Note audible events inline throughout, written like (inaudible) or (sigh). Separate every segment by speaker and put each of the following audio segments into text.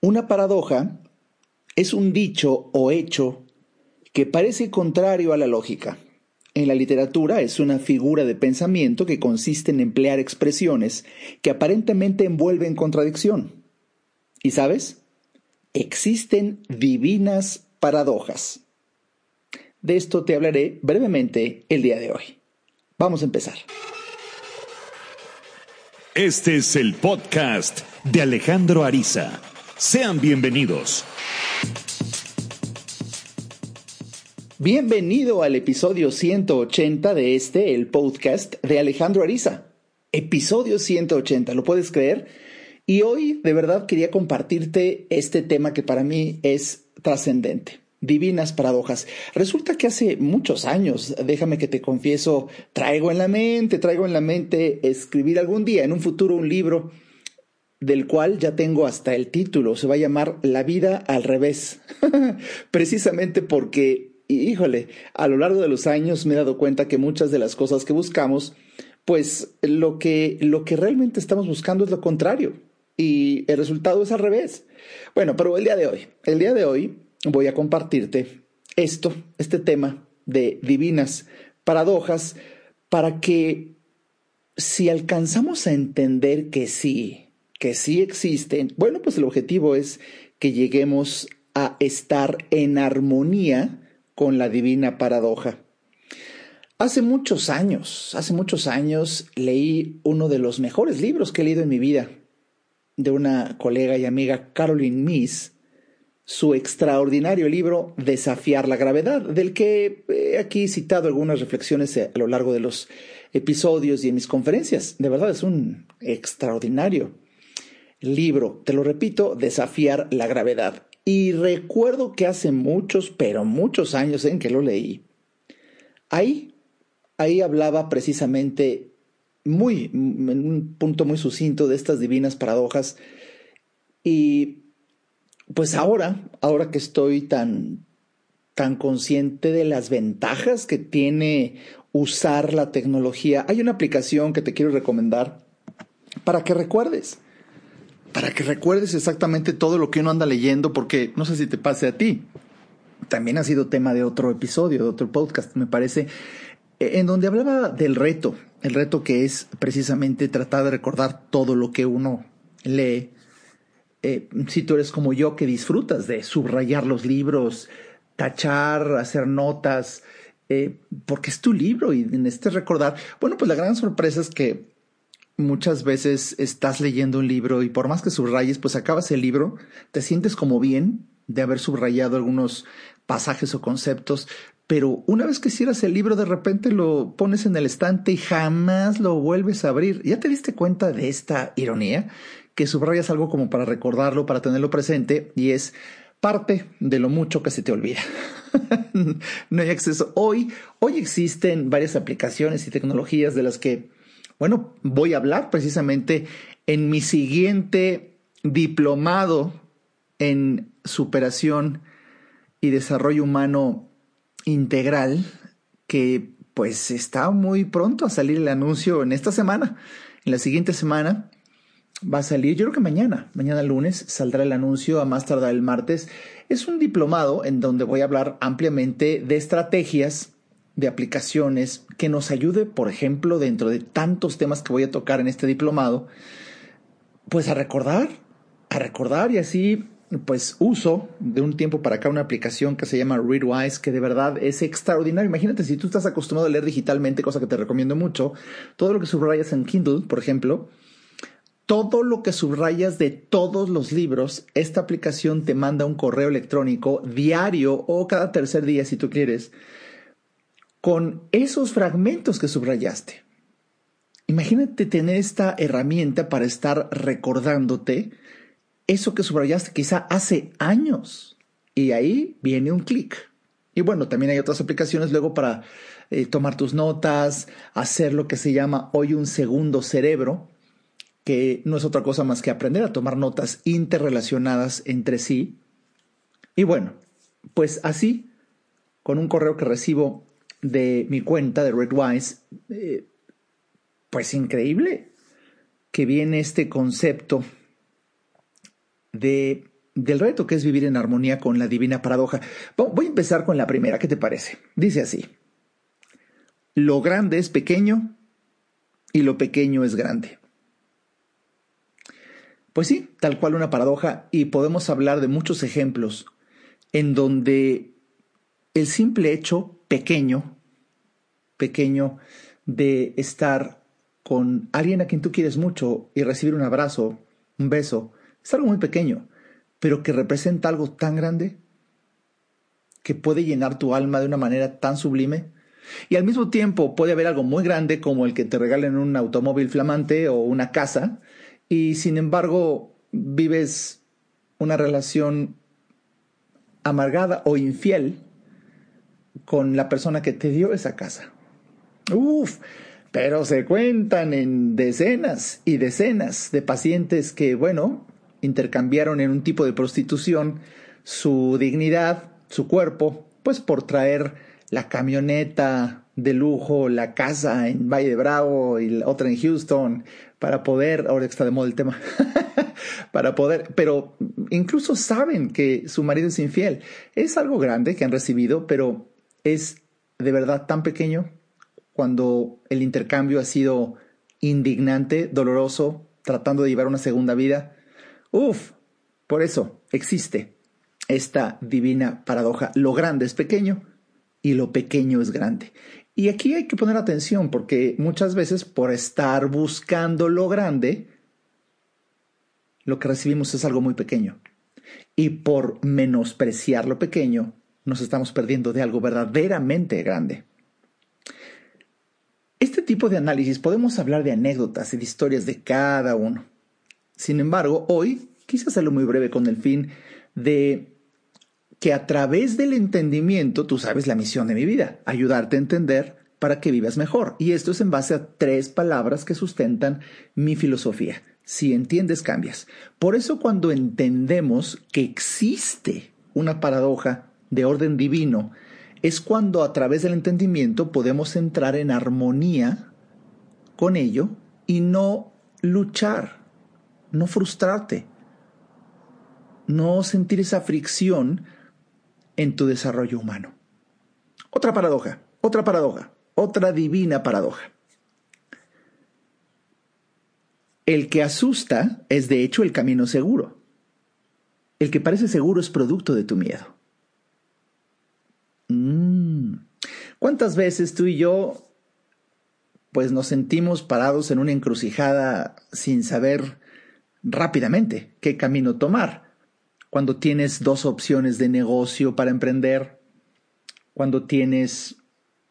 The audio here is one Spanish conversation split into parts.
Speaker 1: Una paradoja es un dicho o hecho que parece contrario a la lógica. En la literatura es una figura de pensamiento que consiste en emplear expresiones que aparentemente envuelven contradicción. ¿Y sabes? Existen divinas paradojas. De esto te hablaré brevemente el día de hoy. Vamos a empezar.
Speaker 2: Este es el podcast de Alejandro Ariza. Sean bienvenidos.
Speaker 1: Bienvenido al episodio 180 de este, el podcast de Alejandro Ariza. Episodio 180, ¿lo puedes creer? Y hoy de verdad quería compartirte este tema que para mí es trascendente. Divinas paradojas. Resulta que hace muchos años, déjame que te confieso, traigo en la mente, traigo en la mente escribir algún día, en un futuro, un libro del cual ya tengo hasta el título, se va a llamar La vida al revés, (laughs) precisamente porque, híjole, a lo largo de los años me he dado cuenta que muchas de las cosas que buscamos, pues lo que, lo que realmente estamos buscando es lo contrario y el resultado es al revés. Bueno, pero el día de hoy, el día de hoy voy a compartirte esto, este tema de divinas paradojas, para que si alcanzamos a entender que sí, que sí existen, bueno, pues el objetivo es que lleguemos a estar en armonía con la divina paradoja. Hace muchos años, hace muchos años leí uno de los mejores libros que he leído en mi vida, de una colega y amiga Caroline Miss, su extraordinario libro Desafiar la gravedad, del que he aquí citado algunas reflexiones a lo largo de los episodios y en mis conferencias. De verdad es un extraordinario libro, te lo repito, Desafiar la gravedad. Y recuerdo que hace muchos, pero muchos años en que lo leí, ahí, ahí hablaba precisamente muy, en un punto muy sucinto de estas divinas paradojas. Y pues ahora, ahora que estoy tan, tan consciente de las ventajas que tiene usar la tecnología, hay una aplicación que te quiero recomendar para que recuerdes para que recuerdes exactamente todo lo que uno anda leyendo, porque no sé si te pase a ti. También ha sido tema de otro episodio, de otro podcast, me parece, en donde hablaba del reto, el reto que es precisamente tratar de recordar todo lo que uno lee. Eh, si tú eres como yo que disfrutas de subrayar los libros, tachar, hacer notas, eh, porque es tu libro y necesitas recordar. Bueno, pues la gran sorpresa es que muchas veces estás leyendo un libro y por más que subrayes, pues acabas el libro, te sientes como bien de haber subrayado algunos pasajes o conceptos, pero una vez que cierras el libro, de repente lo pones en el estante y jamás lo vuelves a abrir. ¿Ya te diste cuenta de esta ironía? Que subrayas algo como para recordarlo, para tenerlo presente, y es parte de lo mucho que se te olvida. (laughs) no hay acceso. Hoy, hoy existen varias aplicaciones y tecnologías de las que bueno, voy a hablar precisamente en mi siguiente diplomado en superación y desarrollo humano integral que pues está muy pronto a salir el anuncio en esta semana. En la siguiente semana va a salir, yo creo que mañana, mañana lunes saldrá el anuncio a más tardar el martes. Es un diplomado en donde voy a hablar ampliamente de estrategias de aplicaciones que nos ayude, por ejemplo, dentro de tantos temas que voy a tocar en este diplomado, pues a recordar, a recordar y así pues uso de un tiempo para acá una aplicación que se llama Readwise, que de verdad es extraordinario. Imagínate si tú estás acostumbrado a leer digitalmente, cosa que te recomiendo mucho, todo lo que subrayas en Kindle, por ejemplo, todo lo que subrayas de todos los libros, esta aplicación te manda un correo electrónico diario o cada tercer día si tú quieres, con esos fragmentos que subrayaste. Imagínate tener esta herramienta para estar recordándote eso que subrayaste quizá hace años. Y ahí viene un clic. Y bueno, también hay otras aplicaciones luego para eh, tomar tus notas, hacer lo que se llama hoy un segundo cerebro, que no es otra cosa más que aprender a tomar notas interrelacionadas entre sí. Y bueno, pues así, con un correo que recibo de mi cuenta de Redwise, eh, pues increíble que viene este concepto de del reto que es vivir en armonía con la divina paradoja. Voy a empezar con la primera, ¿qué te parece? Dice así, lo grande es pequeño y lo pequeño es grande. Pues sí, tal cual una paradoja y podemos hablar de muchos ejemplos en donde el simple hecho pequeño, pequeño de estar con alguien a quien tú quieres mucho y recibir un abrazo, un beso, es algo muy pequeño, pero que representa algo tan grande que puede llenar tu alma de una manera tan sublime. Y al mismo tiempo puede haber algo muy grande como el que te regalen un automóvil flamante o una casa, y sin embargo vives una relación amargada o infiel con la persona que te dio esa casa. Uf, pero se cuentan en decenas y decenas de pacientes que, bueno, intercambiaron en un tipo de prostitución su dignidad, su cuerpo, pues por traer la camioneta de lujo, la casa en Valle de Bravo y la otra en Houston, para poder, ahora está de moda el tema, (laughs) para poder, pero incluso saben que su marido es infiel. Es algo grande que han recibido, pero es de verdad tan pequeño cuando el intercambio ha sido indignante, doloroso, tratando de llevar una segunda vida. Uf, por eso existe esta divina paradoja. Lo grande es pequeño y lo pequeño es grande. Y aquí hay que poner atención porque muchas veces por estar buscando lo grande, lo que recibimos es algo muy pequeño. Y por menospreciar lo pequeño, nos estamos perdiendo de algo verdaderamente grande. Este tipo de análisis podemos hablar de anécdotas y de historias de cada uno. Sin embargo, hoy quise hacerlo muy breve con el fin de que a través del entendimiento, tú sabes la misión de mi vida, ayudarte a entender para que vivas mejor. Y esto es en base a tres palabras que sustentan mi filosofía. Si entiendes, cambias. Por eso cuando entendemos que existe una paradoja de orden divino, es cuando a través del entendimiento podemos entrar en armonía con ello y no luchar, no frustrarte, no sentir esa fricción en tu desarrollo humano. Otra paradoja, otra paradoja, otra divina paradoja. El que asusta es de hecho el camino seguro. El que parece seguro es producto de tu miedo. Mm. ¿Cuántas veces tú y yo pues nos sentimos parados en una encrucijada sin saber rápidamente qué camino tomar? Cuando tienes dos opciones de negocio para emprender, cuando tienes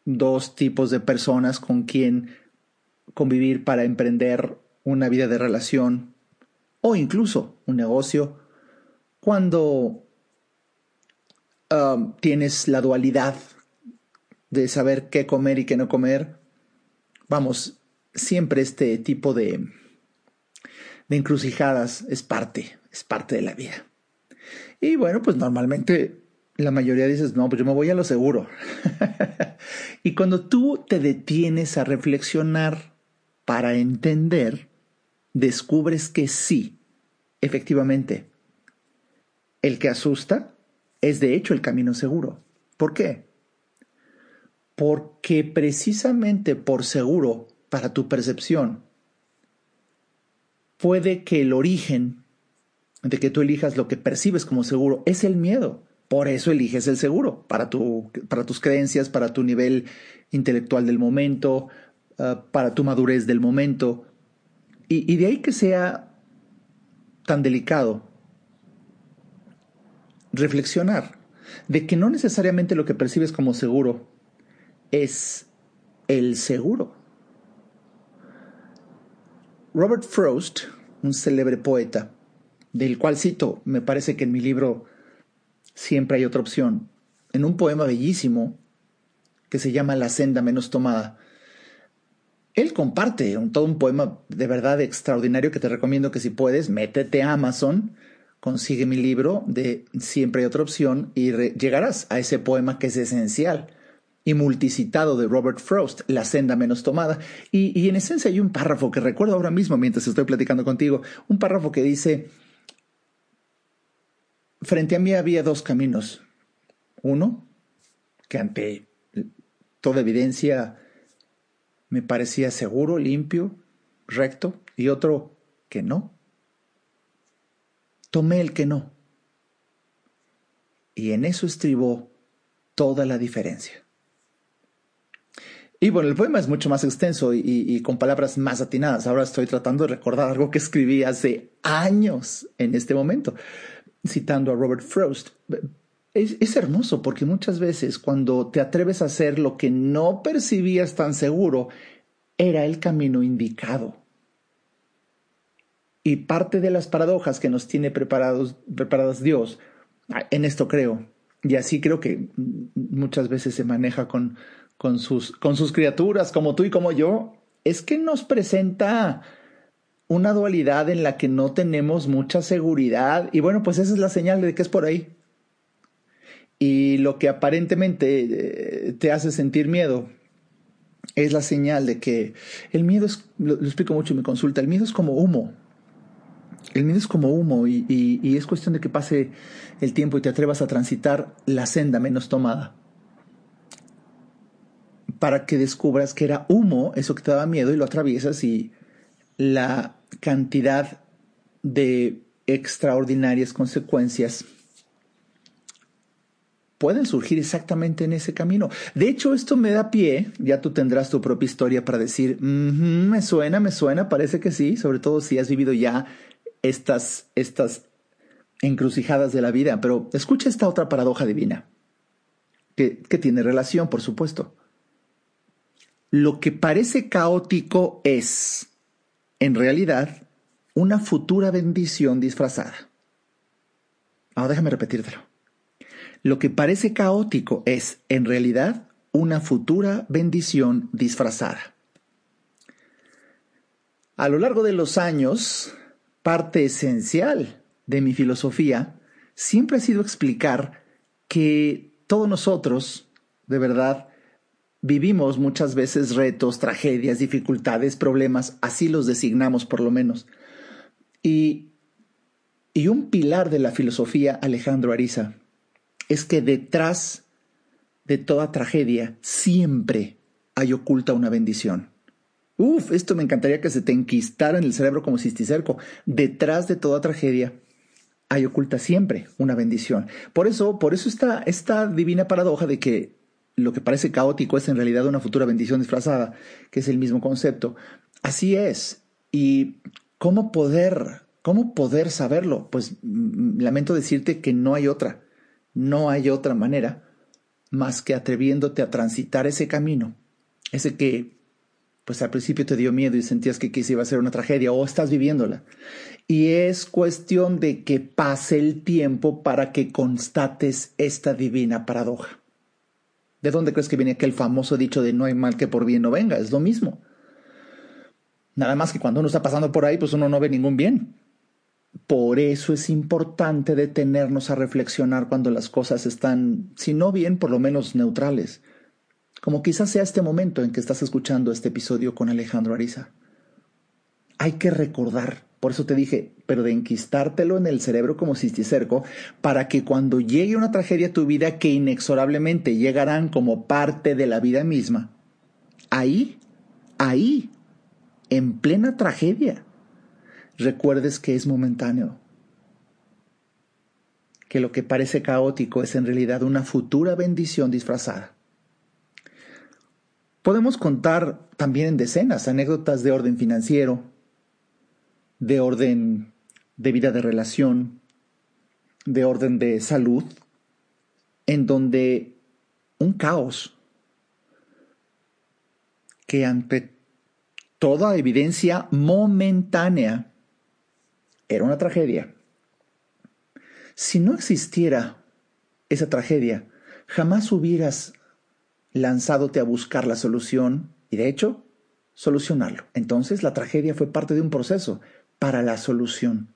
Speaker 1: dos tipos de personas con quien convivir para emprender una vida de relación o incluso un negocio, cuando Um, tienes la dualidad de saber qué comer y qué no comer. Vamos, siempre este tipo de, de encrucijadas es parte, es parte de la vida. Y bueno, pues normalmente la mayoría dices, no, pues yo me voy a lo seguro. (laughs) y cuando tú te detienes a reflexionar para entender, descubres que sí, efectivamente, el que asusta es de hecho el camino seguro. ¿Por qué? Porque precisamente por seguro, para tu percepción, puede que el origen de que tú elijas lo que percibes como seguro es el miedo. Por eso eliges el seguro, para, tu, para tus creencias, para tu nivel intelectual del momento, ah, para tu madurez del momento. y de ahí que sea tan delicado reflexionar de que no necesariamente lo que percibes como seguro es el seguro. Robert Frost, un célebre poeta, del cual cito, me parece que en mi libro siempre hay otra opción, en un poema bellísimo que se llama La senda menos tomada, él comparte todo un poema de verdad extraordinario que te recomiendo que si puedes, métete a Amazon, consigue mi libro de Siempre hay otra opción y llegarás a ese poema que es esencial y multicitado de Robert Frost, La senda menos tomada. Y, y en esencia hay un párrafo que recuerdo ahora mismo mientras estoy platicando contigo, un párrafo que dice, frente a mí había dos caminos. Uno, que ante toda evidencia me parecía seguro, limpio, recto, y otro que no. Tomé el que no. Y en eso estribó toda la diferencia. Y bueno, el poema es mucho más extenso y, con palabras más atinadas. Ahora estoy tratando de recordar algo que escribí hace años en este momento, citando a Robert Frost. Es, es, hermoso porque muchas veces cuando te atreves a hacer lo que no percibías tan seguro, era el camino indicado. Y parte de las paradojas que nos tiene preparados, preparadas Dios, en esto creo, y así creo que muchas veces se maneja con, con sus, con sus criaturas, como tú y como yo, es que nos presenta una dualidad en la que no tenemos mucha seguridad. Y bueno, pues esa es la señal de que es por ahí. Y lo que aparentemente eh, te hace sentir miedo es la señal de que el miedo es, lo, explico mucho en mi consulta, el miedo es como humo. El miedo es como humo y, y es cuestión de que pase el tiempo y te atrevas a transitar la senda menos tomada para que descubras que era humo, eso que te daba miedo, y lo atraviesas y la cantidad de extraordinarias consecuencias pueden surgir exactamente en ese camino. De hecho, esto me da pie, ya tú tendrás tu propia historia para decir, me suena, me suena, parece que sí, sobre todo si has vivido ya estas, estas encrucijadas de la vida, pero escucha esta otra paradoja divina, que, que tiene relación, por supuesto lo que parece caótico es, en realidad, una futura bendición disfrazada. Ahora déjame repetírtelo. Lo que parece caótico es, en realidad, una futura bendición disfrazada. A lo largo de los años, parte esencial de mi filosofía siempre ha sido explicar que todos nosotros, de verdad, Vivimos muchas veces retos, tragedias, dificultades, problemas, así los designamos por lo menos. Y, y un pilar de la filosofía Alejandro Ariza es que detrás de toda tragedia siempre hay oculta una bendición. Uf, esto me encantaría que se te enquistara en el cerebro como cisticerco. Detrás de toda tragedia hay oculta siempre una bendición. Por eso, por eso está esta divina paradoja de que lo que parece caótico es en realidad una futura bendición disfrazada, que es el mismo concepto. Así es. ¿Y cómo poder, cómo poder saberlo? Pues mm, lamento decirte que no hay otra, no hay otra manera más que atreviéndote a transitar ese camino, ese que pues al principio te dio miedo y sentías que quizá iba a ser una tragedia o estás viviéndola. Y es cuestión de que pase el tiempo para que constates esta divina paradoja. ¿De dónde crees que viene aquel famoso dicho de no hay mal que por bien no venga? Es lo mismo. Nada más que cuando uno está pasando por ahí, pues uno no ve ningún bien. Por eso es importante detenernos a reflexionar cuando las cosas están, si no bien, por lo menos neutrales. Como quizás sea este momento en que estás escuchando este episodio con Alejandro Ariza. Hay que recordar por eso te dije, pero de enquistártelo en el cerebro como cisticerco, para que cuando llegue una tragedia a tu vida que inexorablemente llegarán como parte de la vida misma, ahí, ahí, en plena tragedia, recuerdes que es momentáneo, que lo que parece caótico es en realidad una futura bendición disfrazada. Podemos contar también en decenas anécdotas de orden financiero, de orden de vida de relación, de orden de salud, en donde un caos que ante toda evidencia momentánea era una tragedia. Si no existiera esa tragedia, jamás hubieras lanzándote a buscar la solución y de hecho solucionarlo. Entonces la tragedia fue parte de un proceso, para la solución.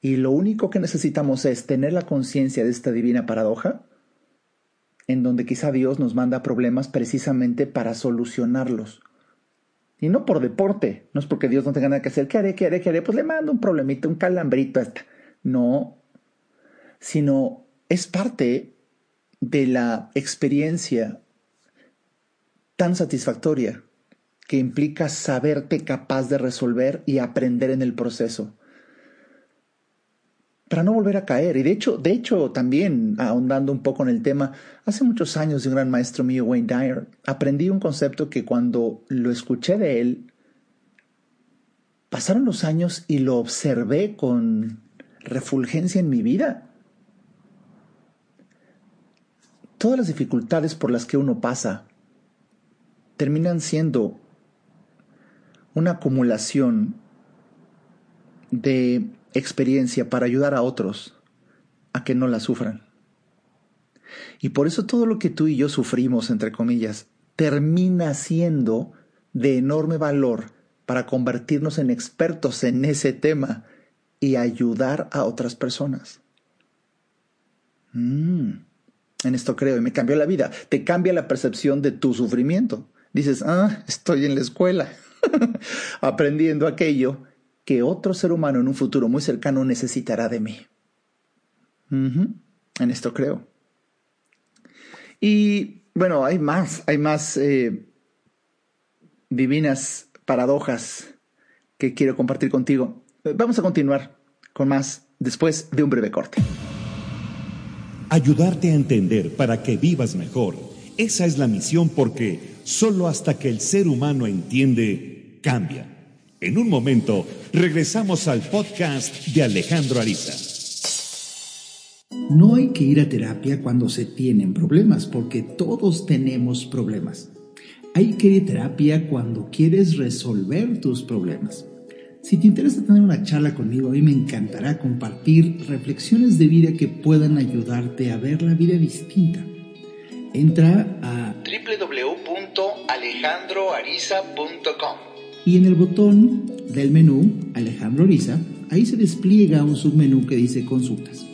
Speaker 1: Y lo único que necesitamos es tener la conciencia de esta divina paradoja, en donde quizá Dios nos manda problemas precisamente para solucionarlos. Y no por deporte, no es porque Dios no tenga nada que hacer. ¿Qué haré? ¿Qué haré? ¿Qué haré? Pues le mando un problemita, un calambrito. No. sino es parte de la experiencia tan satisfactoria que implica saberte capaz de resolver y aprender en el proceso para no volver a caer. Y de hecho, de hecho, también ahondando un poco en el tema, hace muchos años de un gran maestro mío, Wayne Dyer, aprendí un concepto que cuando lo escuché de él, pasaron los años y lo observé con refulgencia en mi vida. Todas las dificultades por las que uno pasa terminan siendo una acumulación de experiencia para ayudar a otros a que no la sufran. Y por eso todo lo que tú y yo sufrimos, entre comillas, termina siendo de enorme valor para convertirnos en expertos en ese tema y ayudar a otras personas. Mm, en esto creo y me cambió la vida. Te cambia la percepción de tu sufrimiento. Dices, ah, estoy en la escuela, (laughs) aprendiendo aquello que otro ser humano en un futuro muy cercano necesitará de mí. En esto creo. Y bueno, hay más, hay más eh, divinas paradojas que quiero compartir contigo. Vamos a continuar con más después de un breve corte.
Speaker 2: Ayudarte a entender para que vivas mejor. Esa es la misión porque solo hasta que el ser humano entiende, cambia. En un momento regresamos al podcast de Alejandro Ariza.
Speaker 1: No hay que ir a terapia cuando se tienen problemas, porque todos tenemos problemas. Hay que ir a terapia cuando quieres resolver tus problemas. Si te interesa tener una charla conmigo, a mí me encantará compartir reflexiones de vida que puedan ayudarte a ver la vida distinta. Entra a www.alejandroariza.com y en el botón del menú Alejandro Oriza, ahí se despliega un submenú que dice consultas.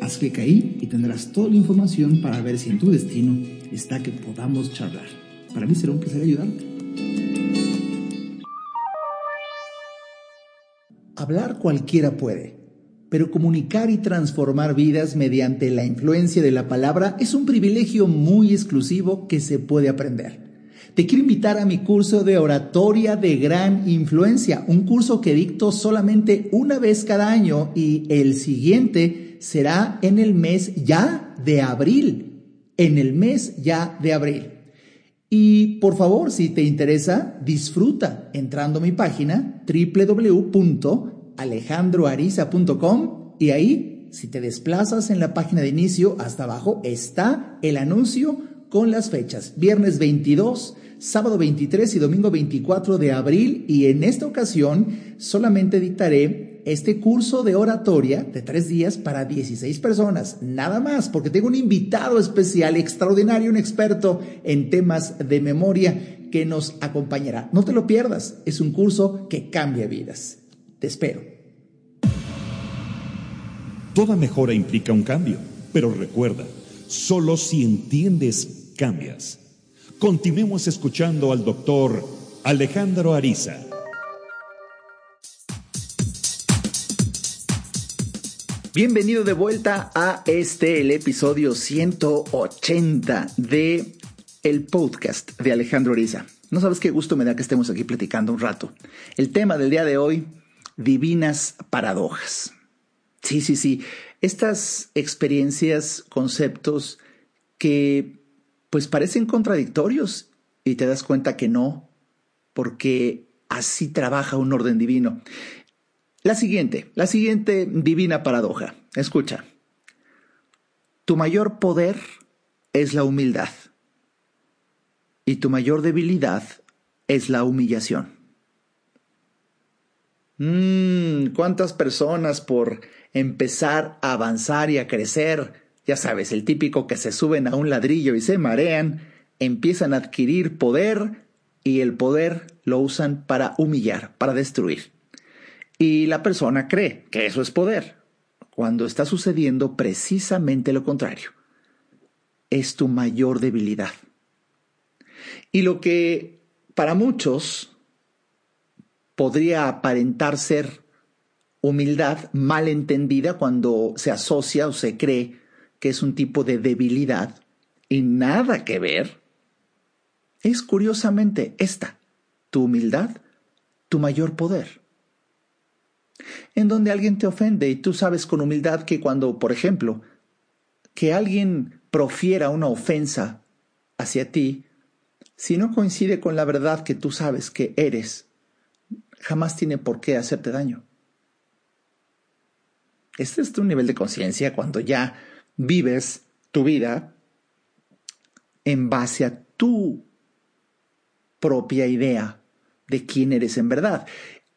Speaker 1: Haz clic ahí y tendrás toda la información para ver si en tu destino está que podamos charlar. Para mí será un placer ayudarte. Hablar cualquiera puede, pero comunicar y transformar vidas mediante la influencia de la palabra es un privilegio muy exclusivo que se puede aprender. Te quiero invitar a mi curso de oratoria de gran influencia, un curso que dicto solamente una vez cada año y el siguiente será en el mes ya de abril, en el mes ya de abril. Y por favor, si te interesa, disfruta entrando a mi página www.alejandroariza.com y ahí, si te desplazas en la página de inicio hasta abajo, está el anuncio con las fechas. Viernes 22, sábado 23 y domingo 24 de abril y en esta ocasión solamente dictaré este curso de oratoria de tres días para 16 personas, nada más, porque tengo un invitado especial, extraordinario, un experto en temas de memoria que nos acompañará. No te lo pierdas, es un curso que cambia vidas. Te espero.
Speaker 2: Toda mejora implica un cambio, pero recuerda, solo si entiendes, cambias. Continuemos escuchando al doctor Alejandro Ariza.
Speaker 1: Bienvenido de vuelta a este, el episodio 180 de el podcast de Alejandro Ariza. No sabes qué gusto me da que estemos aquí platicando un rato. El tema del día de hoy, divinas paradojas. Sí, sí, sí. Estas experiencias, conceptos que pues parecen contradictorios y te das cuenta que no, porque así trabaja un orden divino. La siguiente, la siguiente divina paradoja. Escucha. Tu mayor poder es la humildad y tu mayor debilidad es la humillación. Mmm, cuántas personas por empezar a avanzar y a crecer ya sabes, el típico que se suben a un ladrillo y se marean, empiezan a adquirir poder y el poder lo usan para humillar, para destruir. Y la persona cree que eso es poder, cuando está sucediendo precisamente lo contrario. Es tu mayor debilidad. Y lo que para muchos podría aparentar ser humildad mal entendida cuando se asocia o se cree que es un tipo de debilidad y nada que ver, es curiosamente esta, tu humildad, tu mayor poder. En donde alguien te ofende y tú sabes con humildad que cuando, por ejemplo, que alguien profiera una ofensa hacia ti, si no coincide con la verdad que tú sabes que eres, jamás tiene por qué hacerte daño. Este es tu nivel de conciencia cuando ya vives tu vida en base a tu propia idea de quién eres en verdad.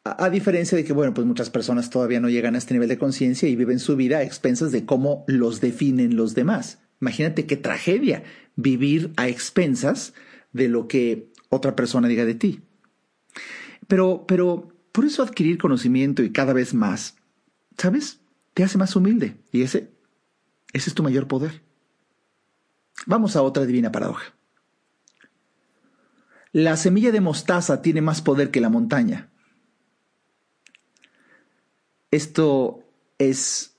Speaker 1: A, diferencia de que, bueno, pues muchas personas todavía no llegan a este nivel de conciencia y viven su vida a expensas de cómo los definen los demás. Imagínate qué tragedia vivir a expensas de lo que otra persona diga de ti. Pero, pero, por eso adquirir conocimiento y cada vez más, ¿sabes? te hace más humilde y ese, ese es tu mayor poder. Vamos a otra divina paradoja. La semilla de mostaza tiene más poder que la montaña. Esto es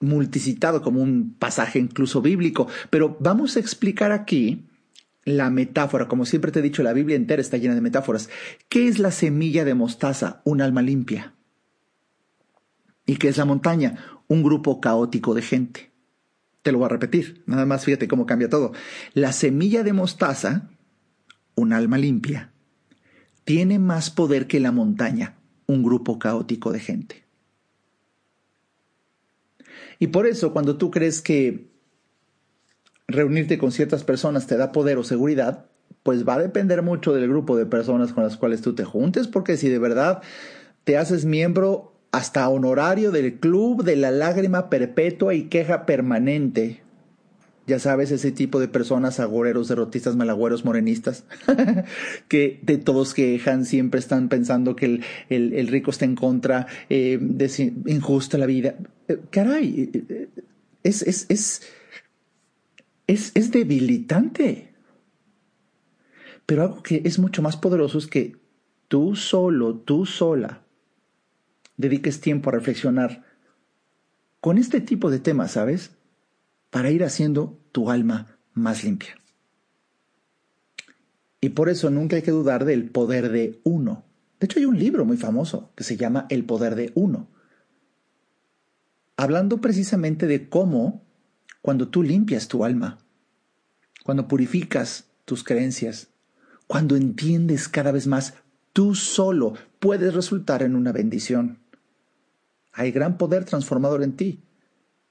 Speaker 1: multicitado como un pasaje incluso bíblico, pero vamos a explicar aquí la metáfora. Como siempre te he dicho, la Biblia entera está llena de metáforas. ¿Qué es la semilla de mostaza? Un alma limpia. ¿Y qué es la montaña? Un grupo caótico de gente. Te lo voy a repetir, nada más fíjate cómo cambia todo. La semilla de mostaza, un alma limpia, tiene más poder que la montaña, un grupo caótico de gente. Y por eso cuando tú crees que reunirte con ciertas personas te da poder o seguridad, pues va a depender mucho del grupo de personas con las cuales tú te juntes, porque si de verdad te haces miembro hasta honorario del club de la lágrima perpetua y queja permanente. Ya sabes, ese tipo de personas, agoreros, derrotistas, malagüeros, morenistas, (laughs) que de todos quejan, siempre están pensando que el, rico está en contra, eh, injusta la vida. Eh, caray, eh, es, es, es, es, es debilitante. Pero algo que es mucho más poderoso es que tú solo, tú sola, dediques tiempo a reflexionar con este tipo de temas, ¿sabes? Para ir haciendo tu alma más limpia. Y por eso nunca hay que dudar del poder de uno. De hecho, hay un libro muy famoso que se llama El poder de uno. Hablando precisamente de cómo, cuando tú limpias tu alma, cuando purificas tus creencias, cuando entiendes cada vez más, tú solo puedes resultar en una bendición. Hay gran poder transformador en ti.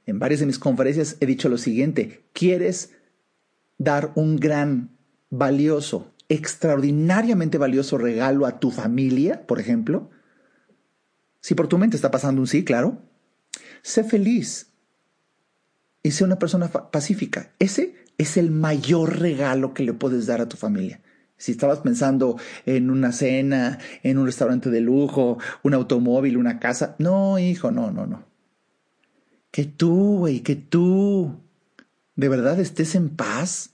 Speaker 1: En varias de mis conferencias he dicho lo siguiente, ¿quieres dar un gran, valioso, extraordinariamente valioso regalo a tu familia, por ejemplo? Si por tu mente está pasando un sí, claro, sé feliz y sé una persona pacífica. Ese es el mayor regalo que le puedes dar a tu familia. Si estabas pensando en una cena, en un restaurante de lujo, un automóvil, una casa. No, hijo, no, no, no. Que tú, güey, que tú de verdad estés en paz,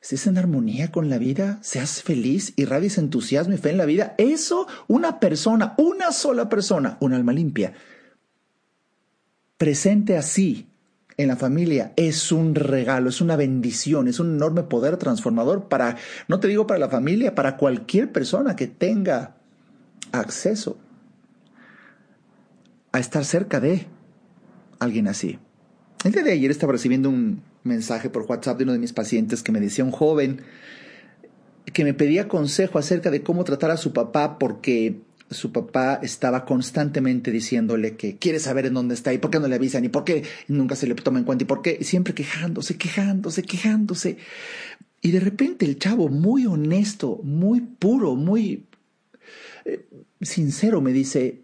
Speaker 1: estés en armonía con la vida, seas feliz, irradies entusiasmo y fe en la vida. Eso, una persona, una sola persona, un alma limpia, presente así en la familia es un regalo, es una bendición, es un enorme poder transformador para, no te digo para la familia, para cualquier persona que tenga acceso a estar cerca de alguien así. El día de ayer estaba recibiendo un mensaje por WhatsApp de uno de mis pacientes que me decía un joven que me pedía consejo acerca de cómo tratar a su papá porque su papá estaba constantemente diciéndole que quiere saber en dónde está y por qué no le avisan y por qué nunca se le toma en cuenta y por qué siempre quejándose, quejándose, quejándose. Y de repente el chavo, muy honesto, muy puro, muy eh, sincero, me dice,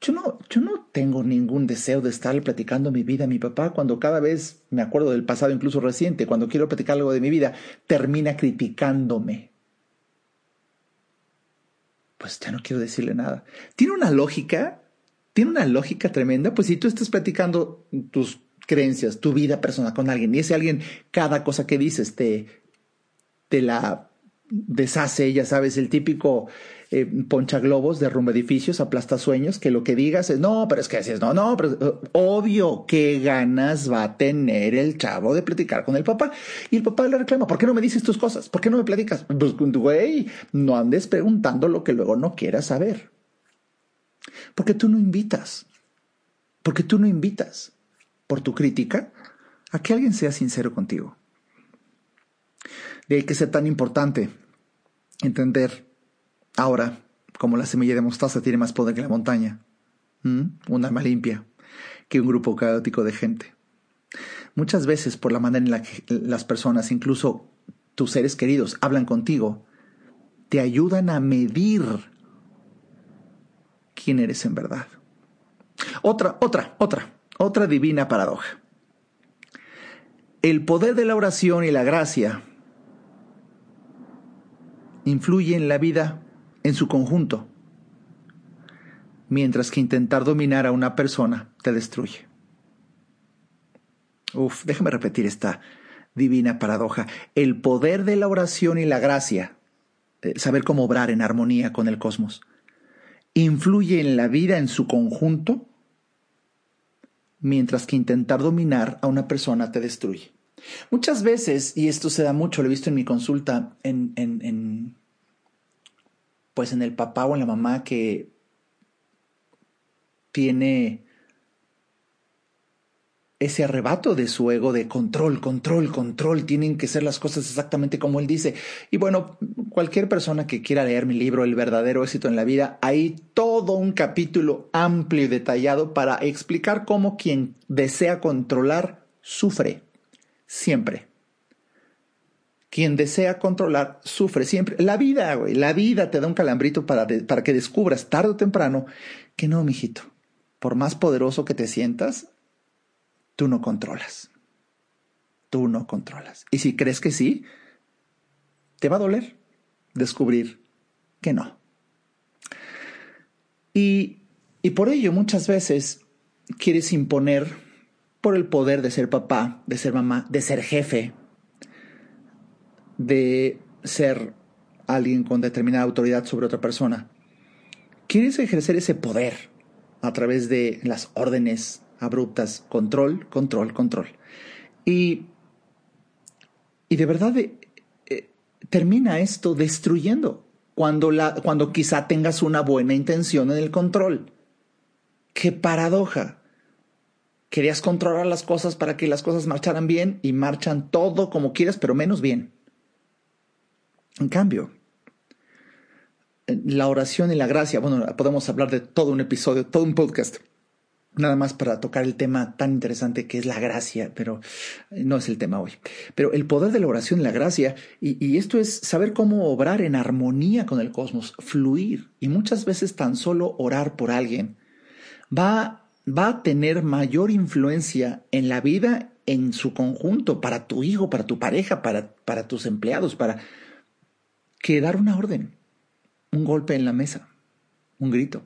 Speaker 1: yo no, yo no tengo ningún deseo de estarle platicando mi vida a mi papá cuando cada vez me acuerdo del pasado, incluso reciente, cuando quiero platicar algo de mi vida, termina criticándome pues ya no quiero decirle nada. Tiene una lógica, tiene una lógica tremenda, pues si tú estás platicando tus creencias, tu vida personal con alguien, y ese alguien, cada cosa que dices te, te la deshace, ya sabes, el típico eh, poncha globos, derrumba edificios, aplasta sueños, que lo que digas es, no, pero es que así es, no, no, pero eh, obvio, qué ganas va a tener el chavo de platicar con el papá. Y el papá le reclama, ¿por qué no me dices tus cosas? ¿Por qué no me platicas? Pues, güey, no andes preguntando lo que luego no quieras saber. Porque tú no invitas, porque tú no invitas por tu crítica a que alguien sea sincero contigo. De ahí que sea tan importante entender Ahora, como la semilla de mostaza tiene más poder que la montaña, un alma limpia, que un grupo caótico de gente. Muchas veces por la manera en la que las personas, incluso tus seres queridos, hablan contigo, te ayudan a medir quién eres en verdad. Otra, otra, otra, otra divina paradoja. El poder de la oración y la gracia influye en la vida en su conjunto, mientras que intentar dominar a una persona te destruye. Uf, déjame repetir esta divina paradoja. El poder de la oración y la gracia, eh, saber cómo obrar en armonía con el cosmos, influye en la vida en su conjunto, mientras que intentar dominar a una persona te destruye. Muchas veces, y esto se da mucho, lo he visto en mi consulta en, en pues en el papá o en la mamá que tiene ese arrebato de su ego de control, control, control, tienen que ser las cosas exactamente como él dice. Y bueno, cualquier persona que quiera leer mi libro El verdadero éxito en la vida, hay todo un capítulo amplio y detallado para explicar cómo quien desea controlar sufre, siempre. Quien desea controlar sufre siempre. La vida, güey, la vida te da un calambrito para, para que descubras tarde o temprano que no, mijito. Por más poderoso que te sientas, tú no controlas. Tú no controlas. Y si crees que sí, te va a doler descubrir que no. Y, y por ello muchas veces quieres imponer por el poder de ser papá, de ser mamá, de ser jefe, de ser alguien con determinada autoridad sobre otra persona. Quieres ejercer ese poder a través de las órdenes abruptas, control, control, control. Y, y de verdad eh, termina esto destruyendo cuando, la, cuando quizá tengas una buena intención en el control. ¡Qué paradoja! Querías controlar las cosas para que las cosas marcharan bien y marchan todo como quieras, pero menos bien. En cambio, la oración y la gracia, bueno, podemos hablar de todo un episodio, todo un podcast, nada más para tocar el tema tan interesante que es la gracia, pero no es el tema hoy. Pero el poder de la oración y la gracia, y, esto es saber cómo obrar en armonía con el cosmos, fluir, y muchas veces tan solo orar por alguien, va, a tener mayor influencia en la vida en su conjunto, para tu hijo, para tu pareja, para tus empleados, para que dar una orden, un golpe en la mesa, un grito.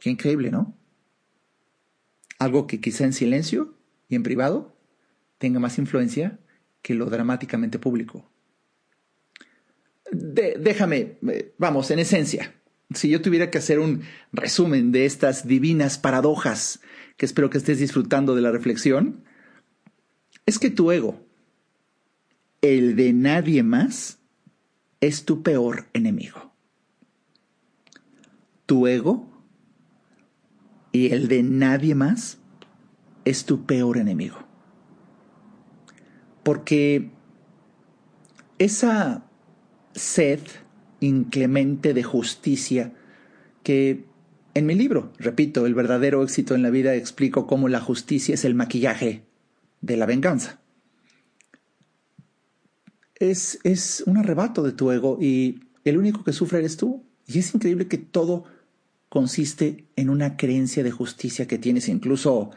Speaker 1: Qué increíble, ¿no? Algo que quizá en silencio y en privado tenga más influencia que lo dramáticamente público. déjame, eh, vamos, en esencia, si yo tuviera que hacer un resumen de estas divinas paradojas, que espero que estés disfrutando de la reflexión, es que tu ego, el de nadie más es tu peor enemigo. Tu ego y el de nadie más es tu peor enemigo. Porque esa sed inclemente de justicia que en mi libro, repito, el verdadero éxito en la vida, explico cómo la justicia es el maquillaje de la venganza es, es un arrebato de tu ego y el único que sufre eres tú. Y es increíble que todo consiste en una creencia de justicia que tienes, incluso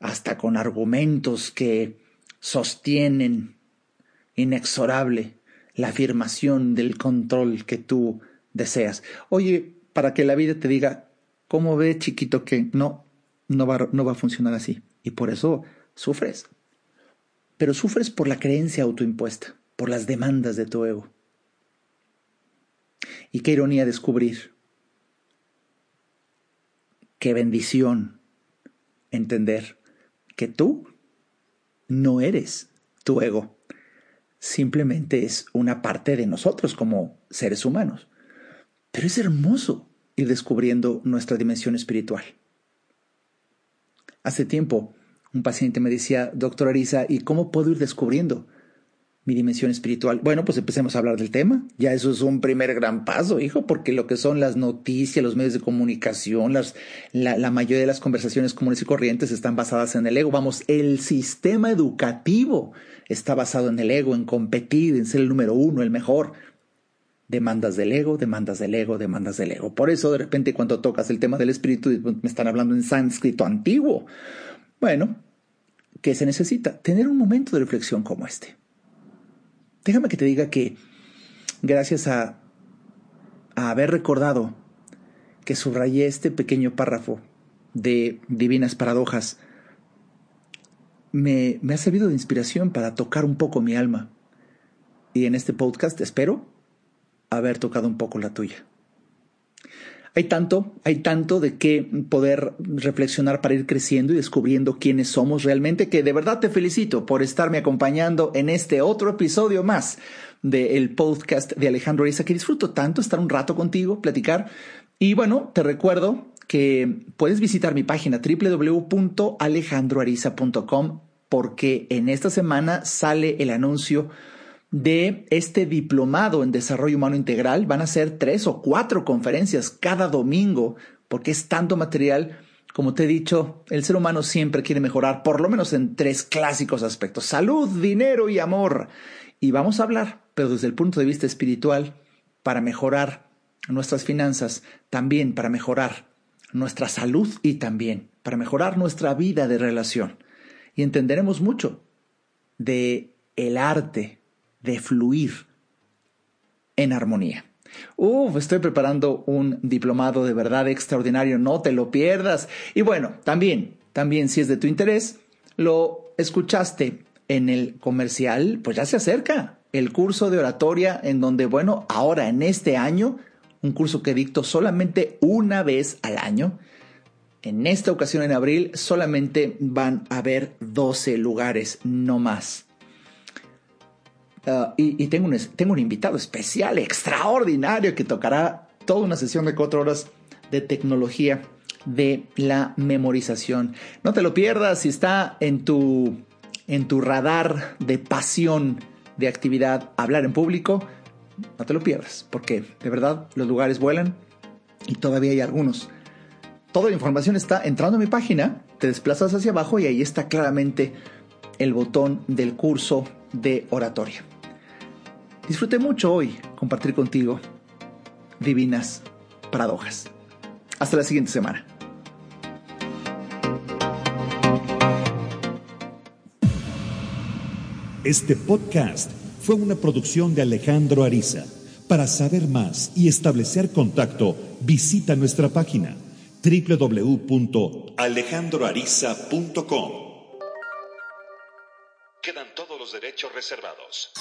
Speaker 1: hasta con argumentos que sostienen inexorable la afirmación del control que tú deseas. Oye, para que la vida te diga, ¿cómo ve chiquito que no, no va, no va a funcionar así? Y por eso sufres. Pero sufres por la creencia autoimpuesta por las demandas de tu ego. Y qué ironía descubrir, qué bendición entender que tú no eres tu ego, simplemente es una parte de nosotros como seres humanos. Pero es hermoso ir descubriendo nuestra dimensión espiritual. Hace tiempo, un paciente me decía, doctor Arisa, ¿y cómo puedo ir descubriendo mi dimensión espiritual? Bueno, pues empecemos a hablar del tema. Ya eso es un primer gran paso, hijo, porque lo que son las noticias, los medios de comunicación, las, la, la mayoría de las conversaciones comunes y corrientes están basadas en el ego. Vamos, el sistema educativo está basado en el ego, en competir, en ser el número uno, el mejor demandas del ego, demandas del ego, demandas del ego. Por eso de repente cuando tocas el tema del espíritu me están hablando en sánscrito antiguo. Bueno, ¿qué se necesita? Tener un momento de reflexión como este. Déjame que te diga que gracias a, a haber recordado que subrayé este pequeño párrafo de divinas paradojas, me, me ha servido de inspiración para tocar un poco mi alma. Y en este podcast espero haber tocado un poco la tuya. Hay tanto, hay tanto de qué poder reflexionar para ir creciendo y descubriendo quiénes somos realmente, que de verdad te felicito por estarme acompañando en este otro episodio más del podcast de Alejandro Ariza, que disfruto tanto estar un rato contigo, platicar. Y bueno, te recuerdo que puedes visitar mi página www.alejandroariza.com porque en esta semana sale el anuncio de este diplomado en desarrollo humano integral. Van a ser tres o cuatro conferencias cada domingo, porque es tanto material. Como te he dicho, el ser humano siempre quiere mejorar, por lo menos en tres clásicos aspectos, salud, dinero y amor. Y vamos a hablar, pero desde el punto de vista espiritual, para mejorar nuestras finanzas, también para mejorar nuestra salud y también para mejorar nuestra vida de relación. Y entenderemos mucho de el arte de fluir en armonía. Uf, estoy preparando un diplomado de verdad extraordinario, no te lo pierdas. Y bueno, también, también si es de tu interés, lo escuchaste en el comercial, pues ya se acerca el curso de oratoria en donde, bueno, ahora en este año, un curso que dicto solamente una vez al año. En esta ocasión en abril solamente van a haber 12 lugares, no más. Ah, y, tengo, un, tengo un invitado especial, extraordinario, que tocará toda una sesión de cuatro horas de tecnología de la memorización. No te lo pierdas si está en tu, en tu radar de pasión, de actividad, hablar en público. No te lo pierdas, porque de verdad los lugares vuelan y todavía hay algunos. Toda la información está entrando a mi página, te desplazas hacia abajo y ahí está claramente el botón del curso de oratoria. Disfruté mucho hoy compartir contigo divinas paradojas. Hasta la siguiente semana.
Speaker 2: Este podcast fue una producción de Alejandro Ariza. Para saber más y establecer contacto, visita nuestra página www.alejandroariza.com. Quedan todos los derechos reservados.